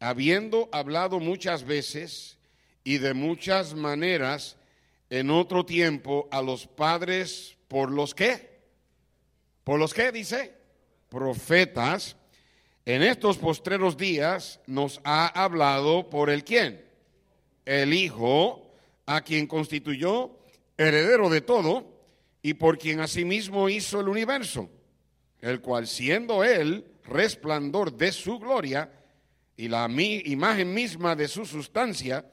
habiendo hablado muchas veces y de muchas maneras en otro tiempo a los padres por los que, por los que dice, profetas, en estos postreros días nos ha hablado por el quién, el Hijo, a quien constituyó heredero de todo y por quien asimismo hizo el universo, el cual siendo él resplandor de su gloria, y la imagen misma de su sustancia,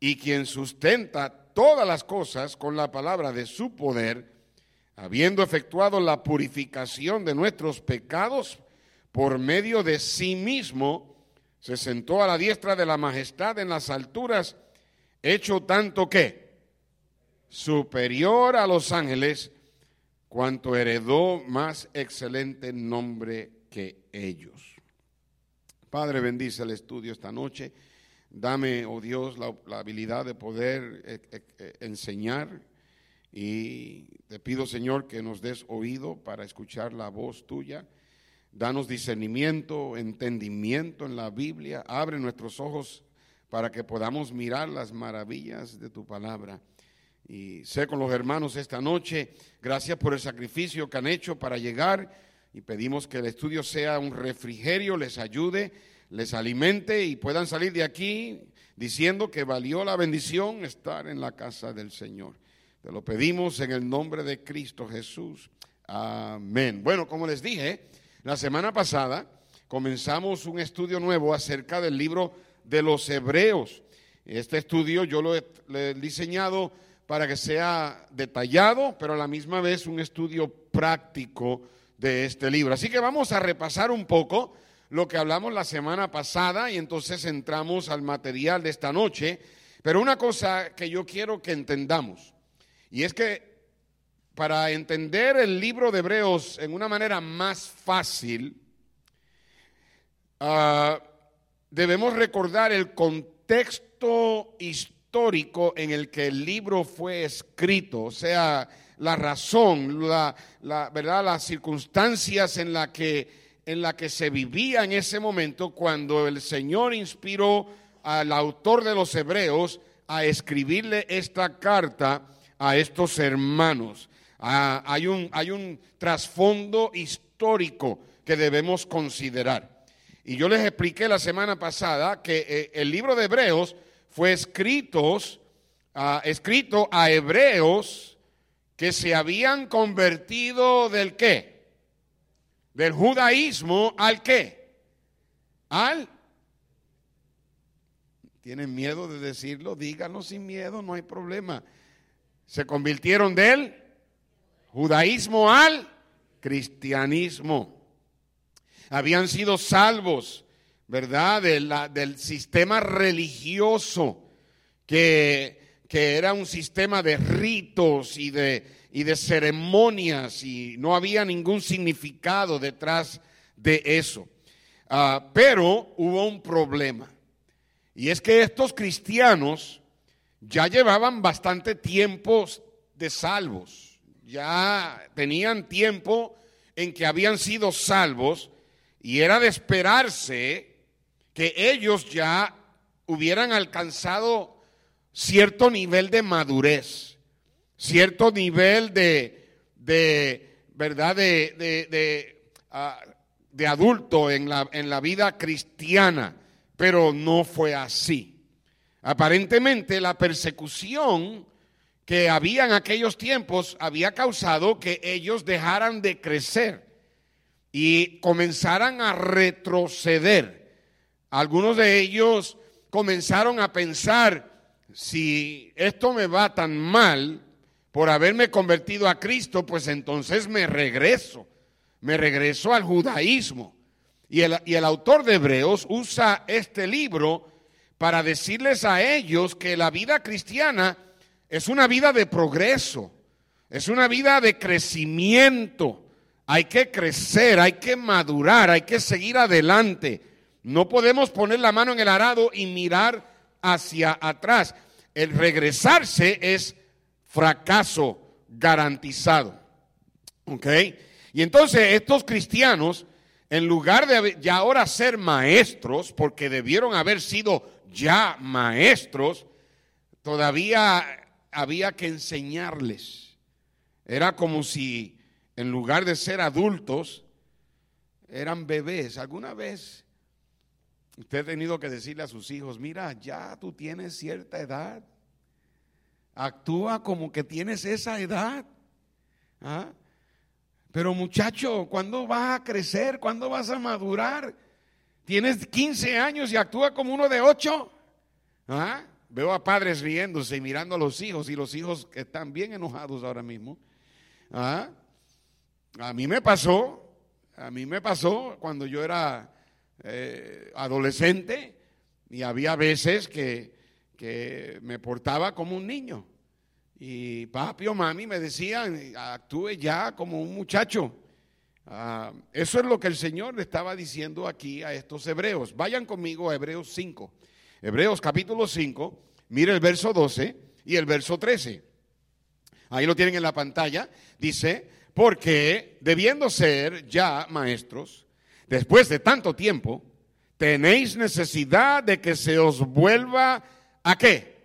y quien sustenta todas las cosas con la palabra de su poder, habiendo efectuado la purificación de nuestros pecados por medio de sí mismo, se sentó a la diestra de la majestad en las alturas, hecho tanto que superior a los ángeles, cuanto heredó más excelente nombre que ellos. Padre, bendice el estudio esta noche. Dame, oh Dios, la, habilidad de poder eh, eh, eh, enseñar y te pido, Señor, que nos des oído para escuchar la voz tuya. Danos discernimiento, entendimiento en la Biblia. Abre nuestros ojos para que podamos mirar las maravillas de tu palabra. Y sé con los hermanos esta noche, gracias por el sacrificio que han hecho para llegar y pedimos que el estudio sea un refrigerio, les ayude, les alimente y puedan salir de aquí diciendo que valió la bendición estar en la casa del Señor. Te lo pedimos en el nombre de Cristo Jesús. Amén. Bueno, como les dije, la semana pasada comenzamos un estudio nuevo acerca del libro de los Hebreos. Este estudio yo lo he, diseñado para que sea detallado, pero a la misma vez un estudio práctico de este libro. Así que vamos a repasar un poco lo que hablamos la semana pasada y entonces entramos al material de esta noche. Pero una cosa que yo quiero que entendamos, y es que para entender el libro de Hebreos en una manera más fácil, ah, debemos recordar el contexto histórico en el que el libro fue escrito, o sea, la razón, la, ¿verdad? las circunstancias en la, que, en la que se vivía en ese momento cuando el Señor inspiró al autor de los Hebreos a escribirle esta carta a estos hermanos. Ah, hay, un, hay un trasfondo histórico que debemos considerar. Y yo les expliqué la semana pasada que eh, el libro de Hebreos fue escritos, ah, escrito a hebreos que se habían convertido del qué? Del judaísmo al qué? Al... ¿Tienen miedo de decirlo? Díganlo sin miedo, no hay problema. Se convirtieron del judaísmo al cristianismo. Habían sido salvos, ¿verdad? del sistema religioso que que era un sistema de ritos y de, y de ceremonias y no había ningún significado detrás de eso. Ah, pero hubo un problema. Y es que estos cristianos ya llevaban bastante tiempo de salvos. Ya tenían tiempo en que habían sido salvos y era de esperarse que ellos ya hubieran alcanzado cierto nivel de madurez, cierto nivel de, de ¿verdad?, de, de, de, ah, de adulto en la, en la vida cristiana, pero no fue así. Aparentemente la persecución que había en aquellos tiempos había causado que ellos dejaran de crecer y comenzaran a retroceder. Algunos de ellos comenzaron a pensar, si esto me va tan mal por haberme convertido a Cristo, pues entonces me regreso, me regreso al judaísmo. Y el, y el autor de Hebreos usa este libro para decirles a ellos que la vida cristiana es una vida de progreso, es una vida de crecimiento. Hay que crecer, hay que madurar, hay que seguir adelante. No podemos poner la mano en el arado y mirar hacia atrás. El regresarse es fracaso garantizado. ¿Ok? Y entonces estos cristianos, en lugar de ya ahora ser maestros, porque debieron haber sido ya maestros, todavía había que enseñarles. Era como si en lugar de ser adultos, eran bebés. ¿Alguna vez usted ha tenido que decirle a sus hijos, mira, ya tú tienes cierta edad? Actúa como que tienes esa edad. ¿Ah? Pero muchacho, ¿cuándo vas a crecer? ¿Cuándo vas a madurar? Tienes 15 años y actúa como uno de 8. ¿Ah? Veo a padres riéndose y mirando a los hijos y los hijos que están bien enojados ahora mismo. ¿Ah? A mí me pasó, a mí me pasó cuando yo era eh, adolescente y había veces que, que me portaba como un niño. Y papi o mami me decían, actúe ya como un muchacho. Ah, eso es lo que el Señor le estaba diciendo aquí a estos hebreos. Vayan conmigo a Hebreos 5. Hebreos capítulo 5, mire el verso 12 y el verso 13. Ahí lo tienen en la pantalla. Dice, porque debiendo ser ya maestros, después de tanto tiempo, tenéis necesidad de que se os vuelva a qué?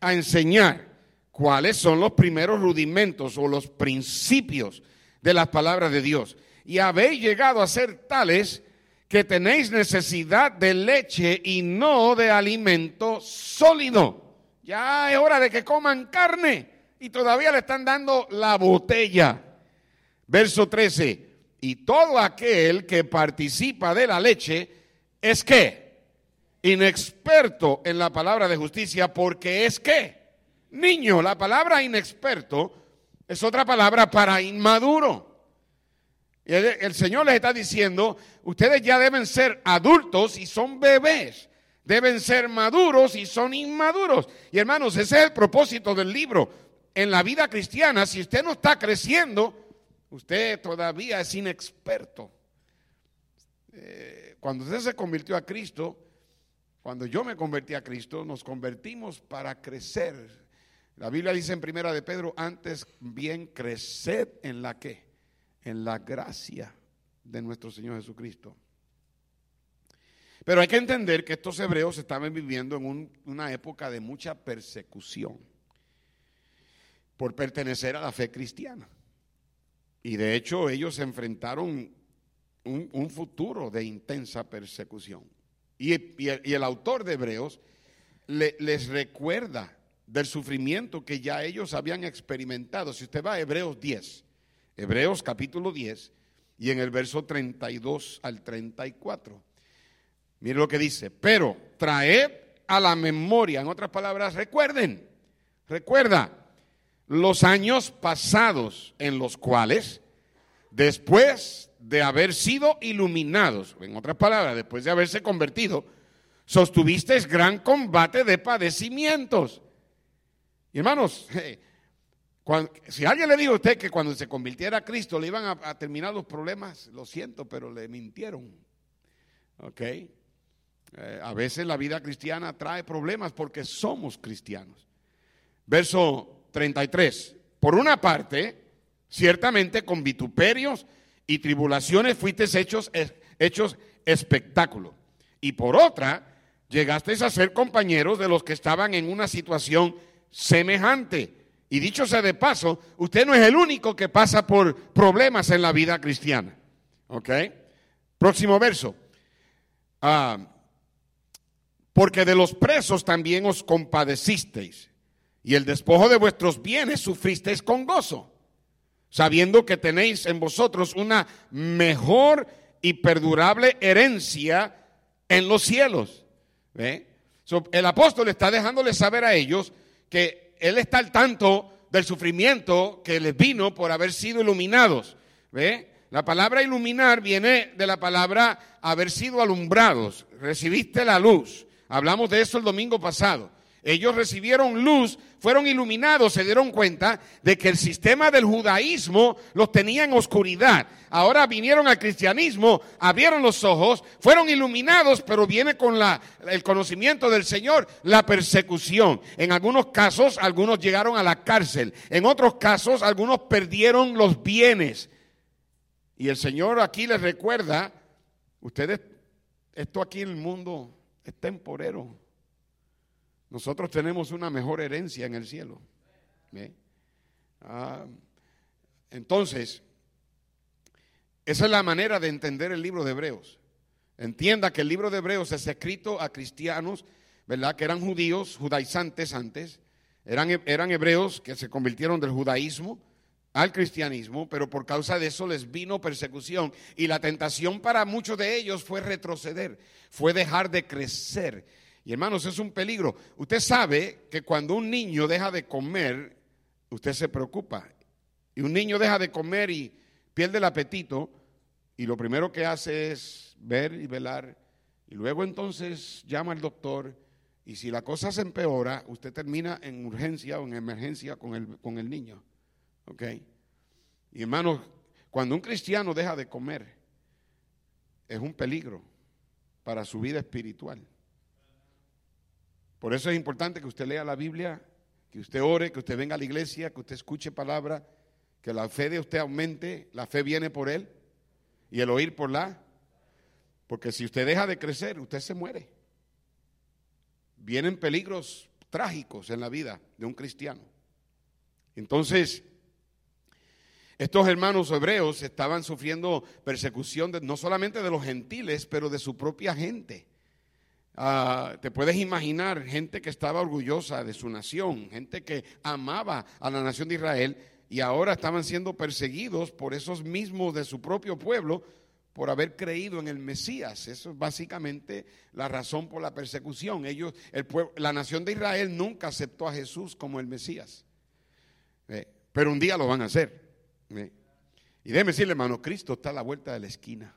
A enseñar cuáles son los primeros rudimentos o los principios de las palabras de Dios. Y habéis llegado a ser tales que tenéis necesidad de leche y no de alimento sólido. Ya es hora de que coman carne y todavía le están dando la botella. Verso 13. Y todo aquel que participa de la leche es que inexperto en la palabra de justicia porque es que niño. La palabra inexperto es otra palabra para inmaduro. El, el, Señor les está diciendo, ustedes ya deben ser adultos y son bebés. Deben ser maduros y son inmaduros. Y hermanos, ese es el propósito del libro. En la vida cristiana, si usted no está creciendo, usted todavía es inexperto. Eh, cuando usted se convirtió a Cristo, cuando yo me convertí a Cristo, nos convertimos para crecer la Biblia dice en primera de Pedro, antes bien creced en la que, en la gracia de nuestro Señor Jesucristo. Pero hay que entender que estos hebreos estaban viviendo en una época de mucha persecución por pertenecer a la fe cristiana. Y de hecho ellos se enfrentaron un, un futuro de intensa persecución. Y, el, autor de Hebreos le, les recuerda del sufrimiento que ya ellos habían experimentado. Si usted va a Hebreos 10, Hebreos capítulo 10, y en el verso 32 al 34, mire lo que dice, pero traed a la memoria, en otras palabras, recuerden, recuerda los años pasados en los cuales, después de haber sido iluminados, en otras palabras, después de haberse convertido, sostuvisteis gran combate de padecimientos y hermanos, si alguien le dijo a usted que cuando se convirtiera a Cristo le iban a, terminar los problemas, lo siento, pero le mintieron. ¿Ok? Eh, a veces la vida cristiana trae problemas porque somos cristianos. Verso 33. Por una parte, ciertamente con vituperios y tribulaciones fuisteis hechos, hechos espectáculo. Y por otra, llegasteis a ser compañeros de los que estaban en una situación semejante. Y dicho sea de paso, usted no es el único que pasa por problemas en la vida cristiana. ¿Ok? Próximo verso. Ah, porque de los presos también os compadecisteis, y el despojo de vuestros bienes sufristeis con gozo, sabiendo que tenéis en vosotros una mejor y perdurable herencia en los cielos. el apóstol está dejándole saber a ellos que Él está al tanto del sufrimiento que les vino por haber sido iluminados. ¿Ve? La palabra iluminar viene de la palabra haber sido alumbrados. Recibiste la luz. Hablamos de eso el domingo pasado. Ellos recibieron luz, fueron iluminados, se dieron cuenta de que el sistema del judaísmo los tenía en oscuridad. Ahora vinieron al cristianismo, abrieron los ojos, fueron iluminados, pero viene con la, el conocimiento del Señor la persecución. En algunos casos, algunos llegaron a la cárcel. En otros casos, algunos perdieron los bienes. Y el Señor aquí les recuerda, ustedes, esto aquí en el mundo es temporero. Nosotros tenemos una mejor herencia en el cielo. Ah, entonces, esa es la manera de entender el libro de Hebreos. Entienda que el libro de Hebreos es escrito a cristianos, ¿verdad? Que eran judíos, judaizantes antes, eran, eran hebreos que se convirtieron del judaísmo al cristianismo, pero por causa de eso les vino persecución. Y la tentación para muchos de ellos fue retroceder, fue dejar de crecer y hermanos, es un peligro. Usted sabe que cuando un niño deja de comer, usted se preocupa. Y un niño deja de comer y pierde el apetito, y lo primero que hace es ver y velar, y luego entonces llama al doctor, y si la cosa se empeora, usted termina en urgencia o en emergencia con el, con el niño. ¿Ok? Y hermanos, cuando un cristiano deja de comer, es un peligro para su vida espiritual. Por eso es importante que usted lea la Biblia, que usted ore, que usted venga a la iglesia, que usted escuche palabra, que la fe de usted aumente. La fe viene por él y el oír por la. Porque si usted deja de crecer, usted se muere. Vienen peligros trágicos en la vida de un cristiano. Entonces, estos hermanos hebreos estaban sufriendo persecución no solamente de los gentiles, pero de su propia gente. Ah, te puedes imaginar gente que estaba orgullosa de su nación, gente que amaba a la nación de Israel y ahora estaban siendo perseguidos por esos mismos de su propio pueblo por haber creído en el Mesías. Eso es básicamente la razón por la persecución. Ellos, el la nación de Israel nunca aceptó a Jesús como el Mesías. pero un día lo van a hacer. Y déjeme decirle, hermano, Cristo está a la vuelta de la esquina.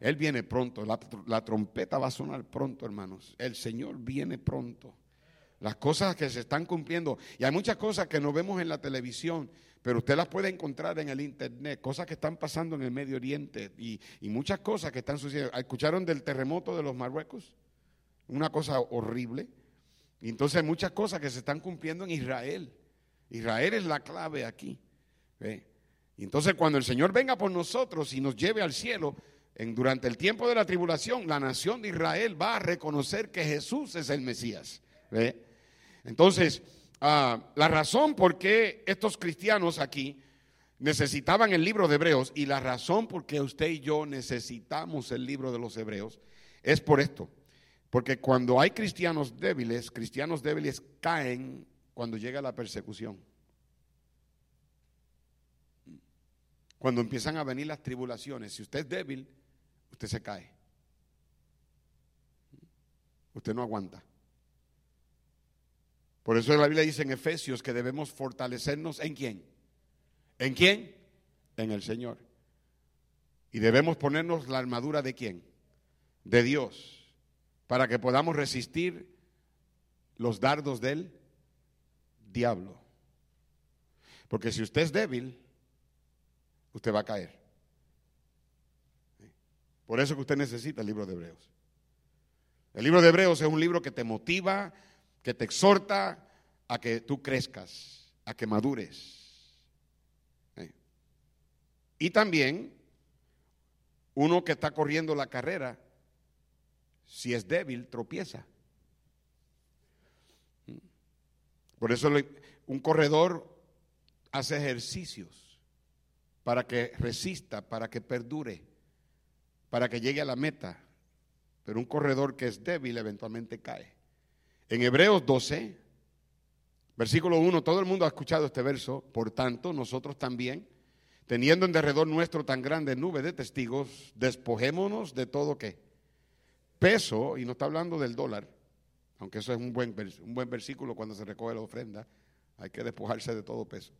Él viene pronto, la, trompeta va a sonar pronto, hermanos. El Señor viene pronto. Las cosas que se están cumpliendo, y hay muchas cosas que no vemos en la televisión, pero usted las puede encontrar en el internet, cosas que están pasando en el Medio Oriente y, muchas cosas que están sucediendo. ¿Escucharon del terremoto de los Marruecos? Una cosa horrible. Y entonces hay muchas cosas que se están cumpliendo en Israel. Israel es la clave aquí. Y entonces cuando el Señor venga por nosotros y nos lleve al cielo, durante el tiempo de la tribulación, la nación de Israel va a reconocer que Jesús es el Mesías. Entonces, ah, la razón por qué estos cristianos aquí necesitaban el libro de Hebreos y la razón por qué usted y yo necesitamos el libro de los Hebreos es por esto. Porque cuando hay cristianos débiles, cristianos débiles caen cuando llega la persecución. Cuando empiezan a venir las tribulaciones, si usted es débil, usted se cae. Usted no aguanta. Por eso la Biblia dice en Efesios que debemos fortalecernos en quién. ¿En quién? En el Señor. Y debemos ponernos la armadura de quién? De Dios. Para que podamos resistir los dardos del diablo. Porque si usted es débil, usted va a caer. Por eso que usted necesita el libro de Hebreos. El libro de Hebreos es un libro que te motiva, que te exhorta a que tú crezcas, a que madures. Y también uno que está corriendo la carrera, si es débil, tropieza. Por eso un corredor hace ejercicios para que resista, para que perdure para que llegue a la meta. Pero un corredor que es débil eventualmente cae. En Hebreos 12, versículo 1, todo el mundo ha escuchado este verso, por tanto nosotros también, teniendo en derredor nuestro tan grande nube de testigos, despojémonos de todo que peso, y no está hablando del dólar, aunque eso es un buen, un buen versículo cuando se recoge la ofrenda, hay que despojarse de todo peso.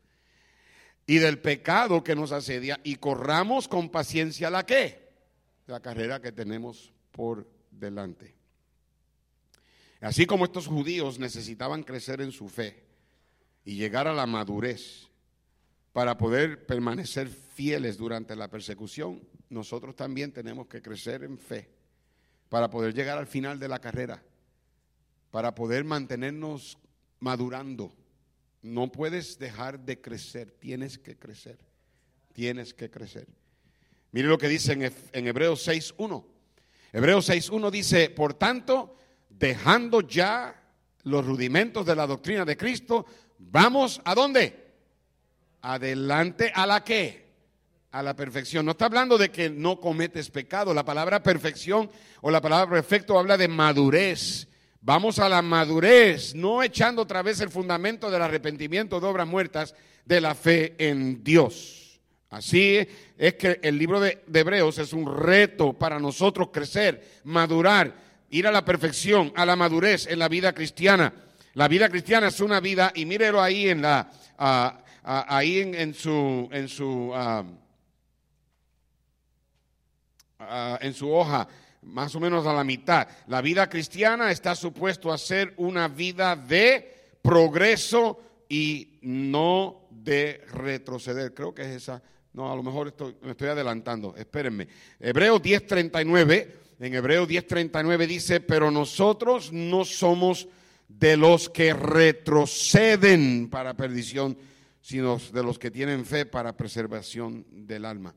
Y del pecado que nos asedia, y corramos con paciencia la que la carrera que tenemos por delante. Así como estos judíos necesitaban crecer en su fe y llegar a la madurez para poder permanecer fieles durante la persecución, nosotros también tenemos que crecer en fe para poder llegar al final de la carrera, para poder mantenernos madurando. No puedes dejar de crecer, tienes que crecer, tienes que crecer. Mire lo que dice en, Hebreos 6.1. Hebreos 6.1 dice, por tanto, dejando ya los rudimentos de la doctrina de Cristo, vamos a dónde? Adelante a la qué? A la perfección. No está hablando de que no cometes pecado. La palabra perfección o la palabra perfecto habla de madurez. Vamos a la madurez, no echando otra vez el fundamento del arrepentimiento de obras muertas de la fe en Dios. Así es que el libro de, Hebreos es un reto para nosotros crecer, madurar ir a la perfección, a la madurez en la vida cristiana. La vida cristiana es una vida, y mírelo ahí en la, ahí en, su, en su, en su hoja, más o menos a la mitad. La vida cristiana está supuesto a ser una vida de progreso y no de retroceder. Creo que es esa. No, a lo mejor estoy, me estoy adelantando. Espérenme. Hebreos 10:39 en Hebreo 10:39 dice, pero nosotros no somos de los que retroceden para perdición, sino de los que tienen fe para preservación del alma.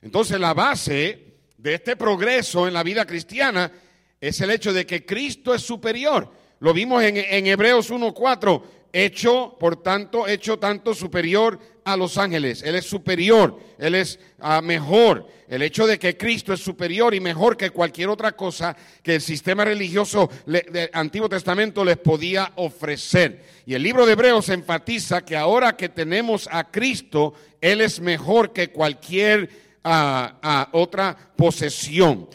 Entonces la base de este progreso en la vida cristiana es el hecho de que Cristo es superior. Lo vimos en, en Hebreos 1.4 hecho, por tanto, hecho tanto superior a los ángeles. Él es superior, Él es ah, mejor. El hecho de que Cristo es superior y mejor que cualquier otra cosa que el sistema religioso del Antiguo Testamento les podía ofrecer. Y el libro de Hebreos enfatiza que ahora que tenemos a Cristo, Él es mejor que cualquier ah, ah, otra posesión.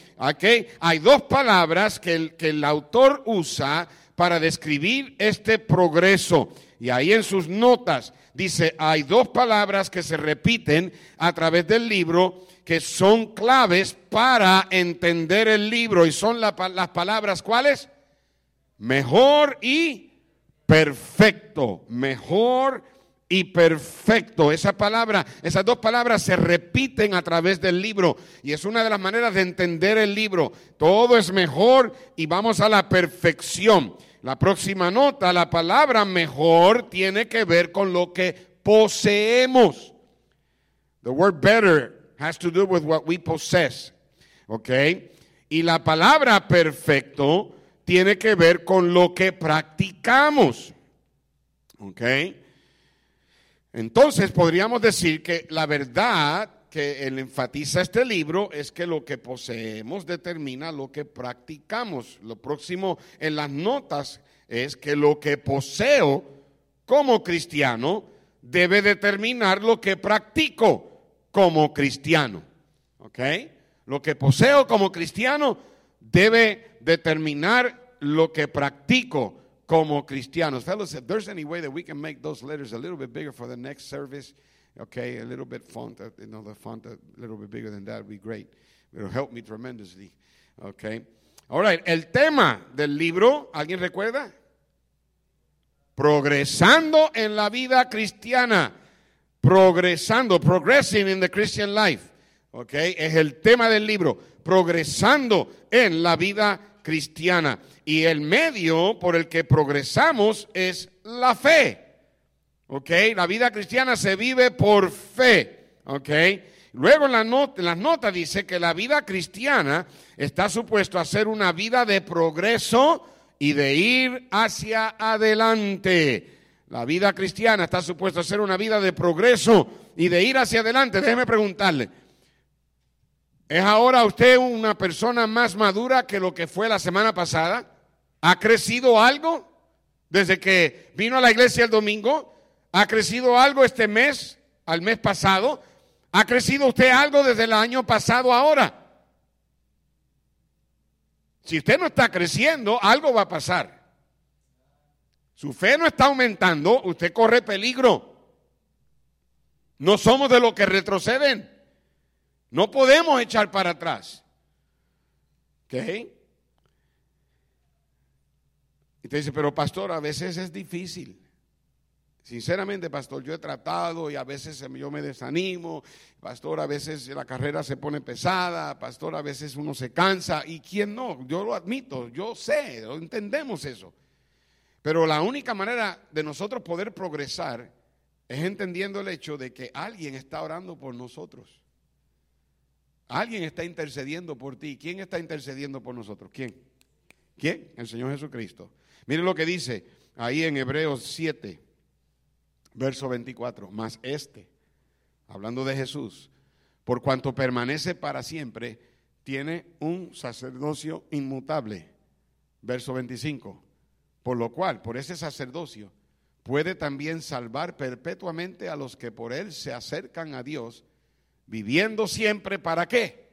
Hay dos palabras que el, que el autor usa para describir este progreso. Y ahí en sus notas dice, hay dos palabras que se repiten a través del libro que son claves para entender el libro. Y son las palabras, ¿cuáles? Mejor y perfecto. Mejor y perfecto. Esa palabra, esas dos palabras se repiten a través del libro y es una de las maneras de entender el libro. Todo es mejor y vamos a la perfección. La próxima nota, la palabra mejor tiene que ver con lo que poseemos. The word better has to do with what we possess. ¿Ok? Y la palabra perfecto tiene que ver con lo que practicamos. ¿Ok? Entonces podríamos decir que la verdad que él enfatiza este libro es que lo que poseemos determina lo que practicamos. Lo próximo en las notas es que lo que poseo como cristiano debe determinar lo que practico como cristiano. ¿Ok? Lo que poseo como cristiano debe determinar lo que practico como cristiano. Fellows, if there's any way that we can make those letters a little bit bigger for the next service, okay, a little bit font, uh, you know, the font a little bit bigger than that would be great. It'll help me tremendously, okay. All right, el tema del libro, ¿alguien recuerda? Progresando en la vida cristiana. Progresando, progressing in the Christian life. Okay, es el tema del libro. Progresando en la vida cristiana. Y el medio por el que progresamos es la fe. ¿Ok? La vida cristiana se vive por fe, ¿ok? Luego en, la en las notas dice que la vida cristiana está supuesto a ser una vida de progreso y de ir hacia adelante. La vida cristiana está supuesto a ser una vida de progreso y de ir hacia adelante. Déjeme preguntarle, ¿es ahora usted una persona más madura que lo que fue la semana pasada? ¿Ha crecido algo desde que vino a la iglesia el domingo? ¿Ha crecido algo este mes, al mes pasado? ¿Ha crecido usted algo desde el año pasado ahora? Si usted no está creciendo, algo va a pasar. Su fe no está aumentando, usted corre peligro. No somos de los que retroceden. No podemos echar para atrás. ¿Ok? Y te dice, pero pastor, a veces es difícil. Sinceramente, pastor, yo he tratado y a veces yo me desanimo, pastor, a veces la carrera se pone pesada, pastor, a veces uno se cansa y quién no, yo lo admito, yo sé, entendemos eso. Pero la única manera de nosotros poder progresar es entendiendo el hecho de que alguien está orando por nosotros. Alguien está intercediendo por ti. ¿Quién está intercediendo por nosotros? ¿Quién? ¿Quién? El Señor Jesucristo. Miren lo que dice ahí en Hebreos 7 verso 24, más este, hablando de Jesús, por cuanto permanece para siempre, tiene un sacerdocio inmutable. Verso 25, por lo cual, por ese sacerdocio, puede también salvar perpetuamente a los que por él se acercan a Dios, viviendo siempre para qué?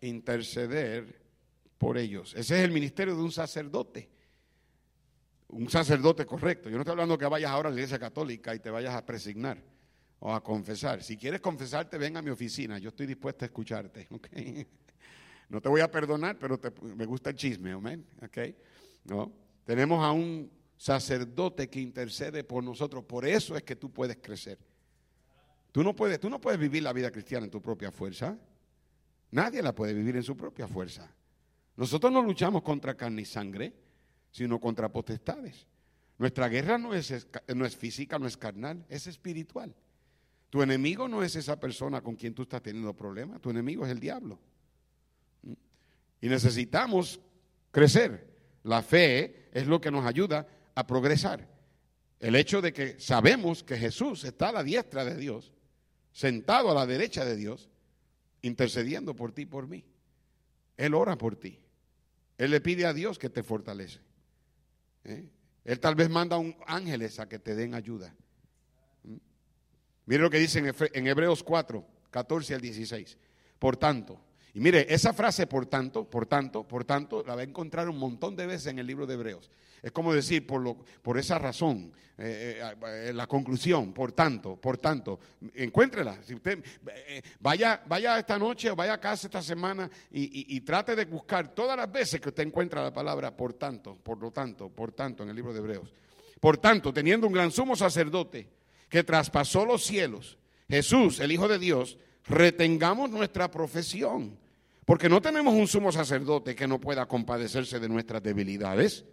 Interceder por ellos. Ese es el ministerio de un sacerdote un sacerdote correcto. Yo no estoy hablando que vayas ahora a la iglesia católica y te vayas a presignar o a confesar. Si quieres confesarte, ven a mi oficina. Yo estoy dispuesto a escucharte. No te voy a perdonar, pero me gusta el chisme. Amén. Okay. ¿No? Tenemos a un sacerdote que intercede por nosotros. Por eso es que tú puedes crecer. Tú no puedes, tú no puedes vivir la vida cristiana en tu propia fuerza. Nadie la puede vivir en su propia fuerza. Nosotros no luchamos contra carne y sangre sino contra potestades. Nuestra guerra no es, no es física, no es carnal, es espiritual. Tu enemigo no es esa persona con quien tú estás teniendo problemas, tu enemigo es el diablo. Y necesitamos crecer. La fe es lo que nos ayuda a progresar. El hecho de que sabemos que Jesús está a la diestra de Dios, sentado a la derecha de Dios, intercediendo por ti y por mí. Él ora por ti. Él le pide a Dios que te fortalece. ¿Eh? Él tal vez manda un ángeles a que te den ayuda. ¿Mm? Mire lo que dice en Hebreos 4, 14 al 16. Por tanto, y mire, esa frase por tanto, por tanto, por tanto, la va a encontrar un montón de veces en el libro de Hebreos. Es como decir, por, lo, por esa razón, eh, eh, eh, la conclusión, por tanto, por tanto, encuéntrela. Si usted vaya, vaya esta noche o vaya a casa esta semana y, y, trate de buscar todas las veces que usted encuentra la palabra por tanto, por lo tanto, por tanto en el libro de Hebreos. Por tanto, teniendo un gran sumo sacerdote que traspasó los cielos, Jesús, el Hijo de Dios, retengamos nuestra profesión porque no tenemos un sumo sacerdote que no pueda compadecerse de nuestras debilidades,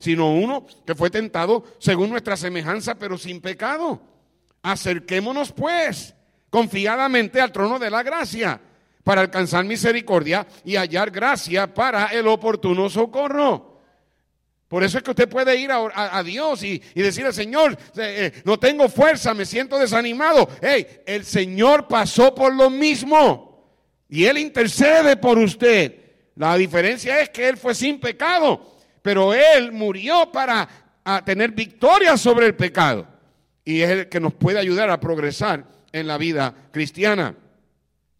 sino uno que fue tentado según nuestra semejanza, pero sin pecado. Acerquémonos pues confiadamente al trono de la gracia para alcanzar misericordia y hallar gracia para el oportuno socorro. Por eso es que usted puede ir a, Dios y, decirle, Señor, eh, no tengo fuerza, me siento desanimado. Hey, el Señor pasó por lo mismo. Y Él intercede por usted. La diferencia es que Él fue sin pecado, pero Él murió para tener victoria sobre el pecado. Y es el que nos puede ayudar a progresar en la vida cristiana.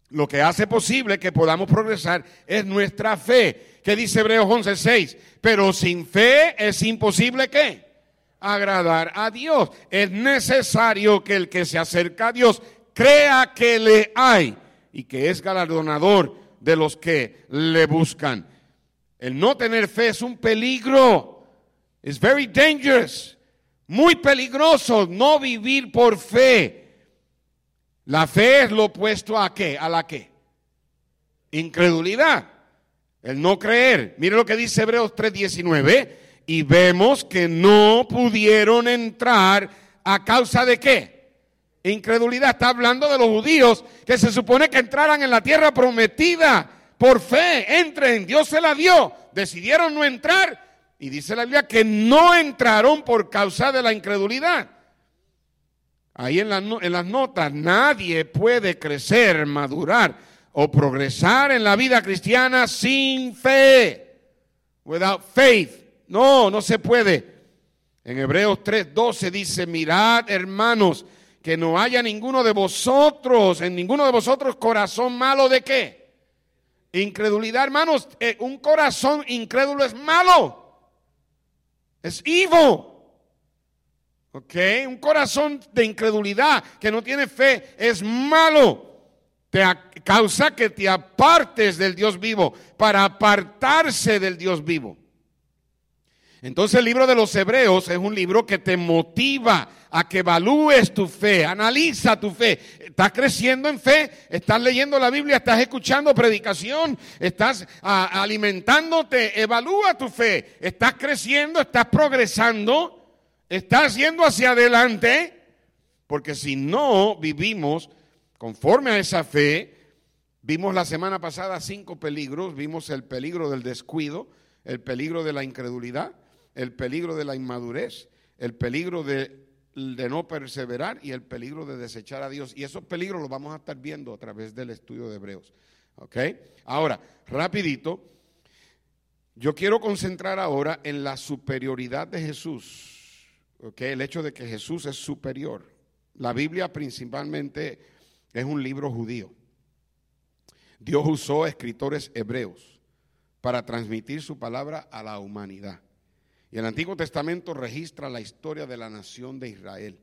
Lo que hace posible que podamos progresar es nuestra fe. ¿Qué dice Hebreos 11:6? Pero sin fe es imposible que agradar a Dios. Es necesario que el que se acerca a Dios crea que le hay y que es galardonador de los que le buscan. El no tener fe es un peligro. Es very dangerous. Muy peligroso no vivir por fe. La fe es lo opuesto a qué? ¿A la qué? Incredulidad. El no creer. Mire lo que dice Hebreos 3:19. Y vemos que no pudieron entrar a causa de qué? Incredulidad. Está hablando de los judíos que se supone que entraran en la tierra prometida por fe. Entren, Dios se la dio. Decidieron no entrar. Y dice la Biblia que no entraron por causa de la incredulidad. Ahí en, en las notas, nadie puede crecer, madurar o progresar en la vida cristiana sin fe. Without faith. No, no se puede. En Hebreos 3:12 dice, mirad hermanos, que no haya ninguno de vosotros, en ninguno de vosotros corazón malo de qué? Incredulidad, hermanos, eh, un corazón incrédulo es malo. Es evil. ¿Ok? Un corazón de incredulidad que no tiene fe es malo. Te causa que te apartes del Dios vivo para apartarse del Dios vivo. Entonces el libro de los Hebreos es un libro que te motiva a que evalúes tu fe, analiza tu fe. Estás creciendo en fe, estás leyendo la Biblia, estás escuchando predicación, estás alimentándote, evalúa tu fe. Estás creciendo, estás progresando, estás yendo hacia adelante, porque si no vivimos conforme a esa fe, vimos la semana pasada cinco peligros, vimos el peligro del descuido, el peligro de la incredulidad, el peligro de la inmadurez, el peligro de, no perseverar y el peligro de desechar a Dios. Y esos peligros los vamos a estar viendo a través del estudio de Hebreos. ¿Ok? Ahora, rapidito, yo quiero concentrar ahora en la superioridad de Jesús. ¿Ok? El hecho de que Jesús es superior. La Biblia principalmente es un libro judío. Dios usó escritores hebreos para transmitir su palabra a la humanidad. Y el Antiguo Testamento registra la historia de la nación de Israel.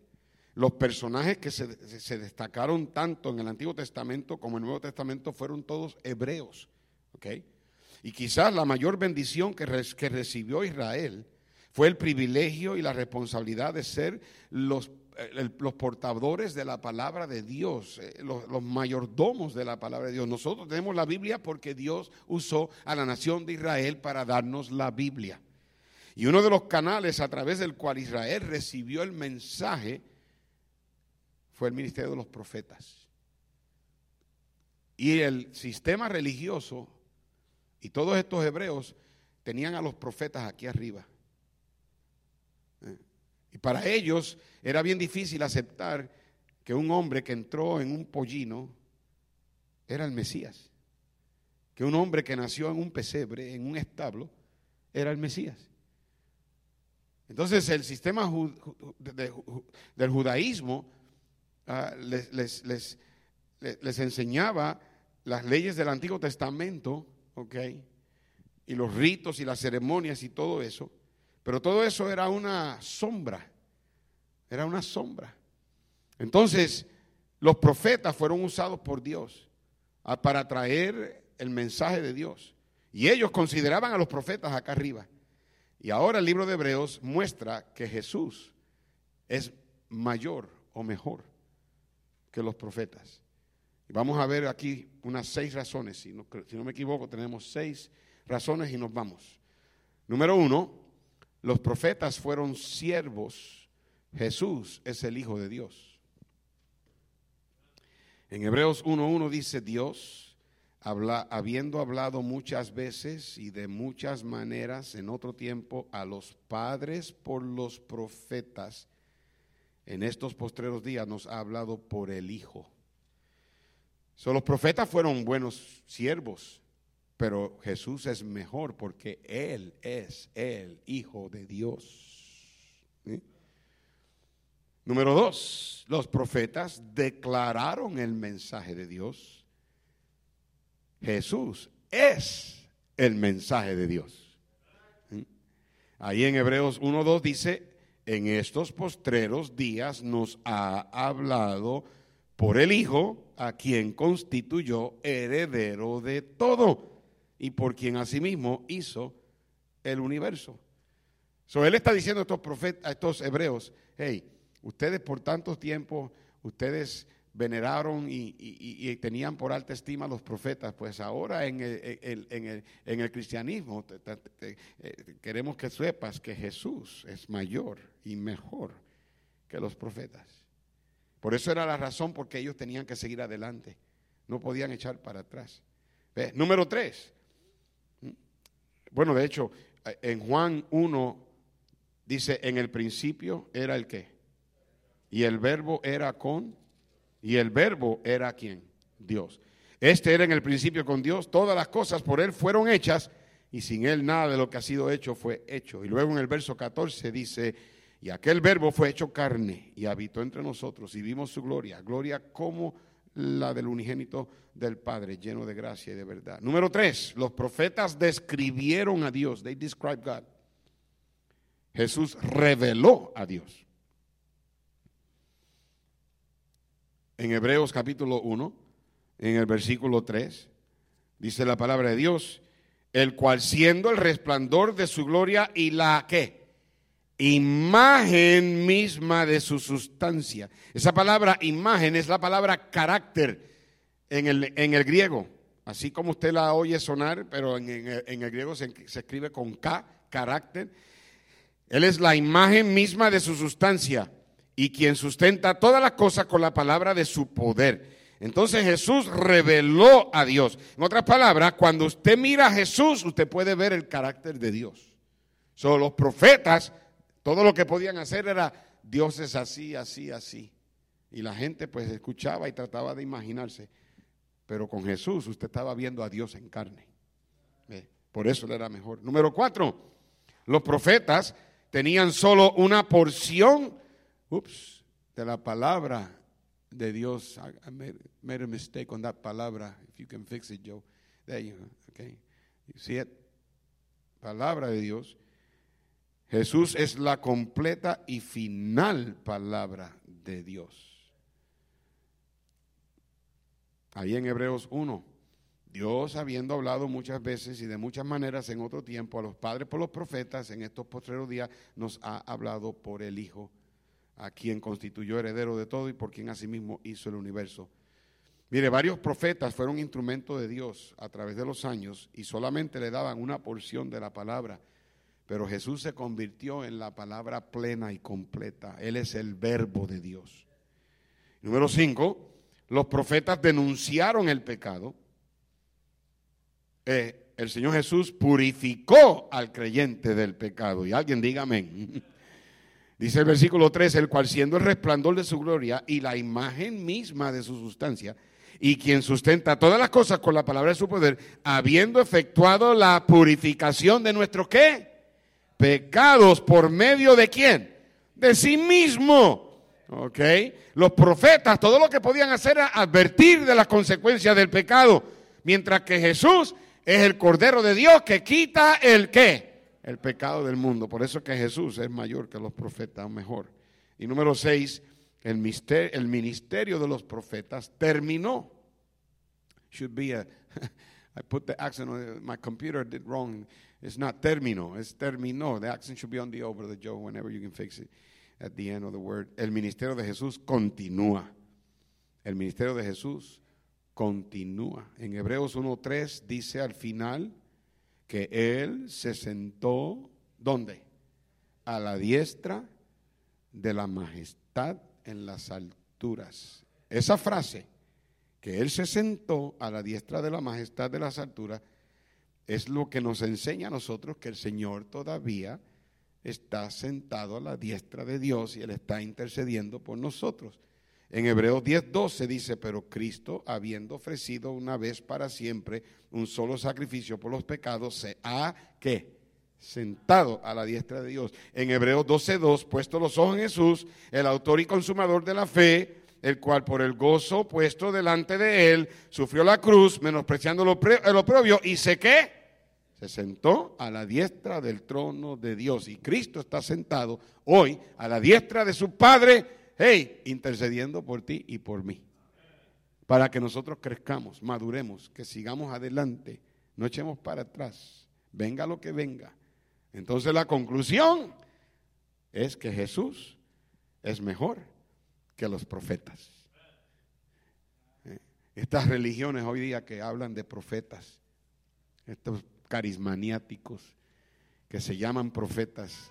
Los personajes que se, destacaron tanto en el Antiguo Testamento como en el Nuevo Testamento fueron todos hebreos. Y quizás la mayor bendición que, recibió Israel fue el privilegio y la responsabilidad de ser los los portadores de la palabra de Dios, eh, los, mayordomos de la palabra de Dios. Nosotros tenemos la Biblia porque Dios usó a la nación de Israel para darnos la Biblia. Y uno de los canales a través del cual Israel recibió el mensaje fue el ministerio de los profetas. Y el sistema religioso y todos estos hebreos tenían a los profetas aquí arriba. ¿Eh? Y para ellos era bien difícil aceptar que un hombre que entró en un pollino era el Mesías. Que un hombre que nació en un pesebre, en un establo, era el Mesías. Entonces el sistema del judaísmo ah, les, les, enseñaba las leyes del Antiguo Testamento, ¿ok? Y los ritos y las ceremonias y todo eso. Pero todo eso era una sombra, era una sombra. Entonces los profetas fueron usados por Dios ah, para traer el mensaje de Dios. Y ellos consideraban a los profetas acá arriba. Y ahora el libro de Hebreos muestra que Jesús es mayor o mejor que los profetas. Y vamos a ver aquí unas seis razones. Si no, si no me equivoco, tenemos seis razones y nos vamos. Número uno, los profetas fueron siervos. Jesús es el Hijo de Dios. En Hebreos 1.1 dice Dios habiendo hablado muchas veces y de muchas maneras en otro tiempo a los padres por los profetas, en estos postreros días nos ha hablado por el Hijo. So, los profetas fueron buenos siervos, pero Jesús es mejor porque Él es el Hijo de Dios. Número dos, los profetas declararon el mensaje de Dios Jesús es el mensaje de Dios. Ahí en Hebreos 1.2 dice, en estos postreros días nos ha hablado por el Hijo, a quien constituyó heredero de todo y por quien asimismo hizo el universo. So, él está diciendo a estos profetas, a estos hebreos, hey, ustedes por tanto tiempo, ustedes veneraron y, tenían por alta estima a los profetas, pues ahora en el, cristianismo eh, queremos que sepas que Jesús es mayor y mejor que los profetas. Por eso era la razón por que ellos tenían que seguir adelante, no podían echar para atrás. Número tres. Bueno, de hecho, en Juan 1 dice, en el principio era el qué. Y el verbo era con y el verbo era quién? Dios. Este era en el principio con Dios. Todas las cosas por Él fueron hechas y sin Él nada de lo que ha sido hecho fue hecho. Y luego en el verso 14 dice, y aquel verbo fue hecho carne y habitó entre nosotros y vimos su gloria. Gloria como la del unigénito del Padre, lleno de gracia y de verdad. Número tres, los profetas describieron a Dios. They described God. Jesús reveló a Dios. En Hebreos capítulo 1, en el versículo 3, dice la palabra de Dios, el cual siendo el resplandor de su gloria y la qué? Imagen misma de su sustancia. Esa palabra imagen es la palabra carácter en el, en el griego. Así como usted la oye sonar, pero en, el, griego se, se escribe con K, carácter. Él es la imagen misma de su sustancia y quien sustenta todas las cosas con la palabra de su poder. Entonces Jesús reveló a Dios. En otras palabras, cuando usted mira a Jesús, usted puede ver el carácter de Dios. Son los profetas, todo lo que podían hacer era, Dios es así, así, así. Y la gente pues escuchaba y trataba de imaginarse. Pero con Jesús usted estaba viendo a Dios en carne. Por eso le era mejor. Número cuatro, los profetas tenían solo una porción ups, de la palabra de Dios. I, made, a mistake on that palabra. If you can fix it, Joe. There you go. Okay. You see it? Palabra de Dios. Jesús es la completa y final palabra de Dios. Ahí en Hebreos 1, Dios habiendo hablado muchas veces y de muchas maneras en otro tiempo a los padres por los profetas, en estos postreros días nos ha hablado por el Hijo a quien constituyó heredero de todo y por quien asimismo hizo el universo. Mire, varios profetas fueron instrumentos de Dios a través de los años y solamente le daban una porción de la palabra, pero Jesús se convirtió en la palabra plena y completa. Él es el verbo de Dios. Número cinco, los profetas denunciaron el pecado. Eh, el Señor Jesús purificó al creyente del pecado. Y alguien diga amén. Dice el versículo 3, el cual siendo el resplandor de su gloria y la imagen misma de su sustancia, y quien sustenta todas las cosas con la palabra de su poder, habiendo efectuado la purificación de nuestros qué? Pecados por medio de quién? De sí mismo. ¿Ok? Los profetas, todo lo que podían hacer era advertir de las consecuencias del pecado, mientras que Jesús es el Cordero de Dios que quita el qué? El pecado del mundo. Por eso que Jesús es mayor que los profetas, mejor. Y número seis, el, el ministerio de los profetas terminó. Should be a, I put the accent on my computer did wrong. It's not terminó, it's terminó. The accent should be on the over the Joe whenever you can fix it at the end of the word. El ministerio de Jesús continúa. El ministerio de Jesús continúa. En Hebreos 1.3 dice al final, que Él se sentó, ¿dónde? A la diestra de la majestad en las alturas. Esa frase, que Él se sentó a la diestra de la majestad de las alturas, es lo que nos enseña a nosotros que el Señor todavía está sentado a la diestra de Dios y Él está intercediendo por nosotros. En Hebreos 10:12 dice, pero Cristo, habiendo ofrecido una vez para siempre un solo sacrificio por los pecados, se ha que sentado a la diestra de Dios. En Hebreos 12:2, puesto los ojos en Jesús, el autor y consumador de la fe, el cual por el gozo puesto delante de él sufrió la cruz, menospreciando el oprobio, y se qué? Se sentó a la diestra del trono de Dios. Y Cristo está sentado hoy a la diestra de su Padre hey, intercediendo por ti y por mí. Para que nosotros crezcamos, maduremos, que sigamos adelante, no echemos para atrás, venga lo que venga. Entonces la conclusión es que Jesús es mejor que los profetas. Eh, estas religiones hoy día que hablan de profetas, estos carismaniáticos que se llaman profetas,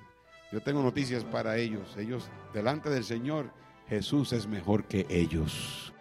yo tengo noticias para ellos. Ellos, delante del Señor, Jesús es mejor que ellos.